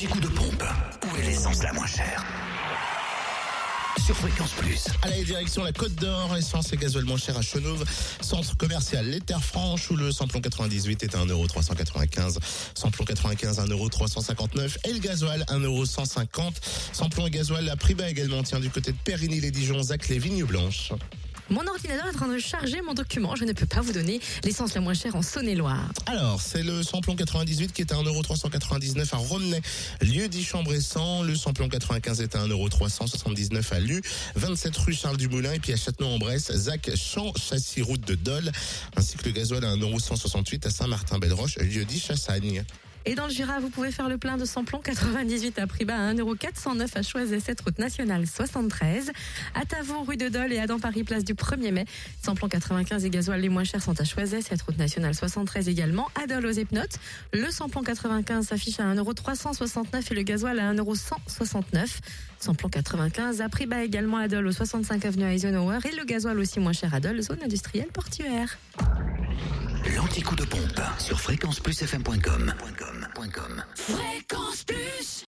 L'anti-coup de pompe. Où est l'essence la moins chère sur Fréquence Plus. Allez, direction la Côte d'Or, essence et gasoil moins cher à Chenauve, centre commercial Les Terres Franches où le samplon 98 est à 1,395€, samplon 95 1,359€ et le gasoil 1,150€. Samplon et gasoil à prix bas également, tient du côté de Périgny-les-Dijon, Zac les Vignes Blanches. Mon ordinateur est en train de charger mon document. Je ne peux pas vous donner l'essence la moins chère en Saône-et-Loire. Alors, c'est le samplon 98 qui est à 1,399€ à Romney, lieu dit Chambressan. Le samplon 95 est à 1,379€ à Lu, 27 rue Charles Dumoulin et puis à Château-en-Bresse, Zac Champ, châssis route de Dole, ainsi que le gasoil à 1,168€ à Saint-Martin-Belle-Roche, lieu dit Chassagne. Et dans le Jura, vous pouvez faire le plein de samplon 98 à prix bas à 1,409€ à Choiset, cette route nationale 73. À Tavon, rue de Dole et à Paris, place du 1er mai. Samplon 95 et gasoil les moins chers sont à Choiset, cette route nationale 73 également. À aux Epnotes, le samplon 95 s'affiche à 1,369€ et le gasoil à 1,169€. Samplon 95 à prix bas également à Dole au 65 avenue Eisenhower et le gasoil aussi moins cher à Dole, zone industrielle portuaire. L'anti-coup de pompe sur fréquenceplusfm.com. Fréquence Plus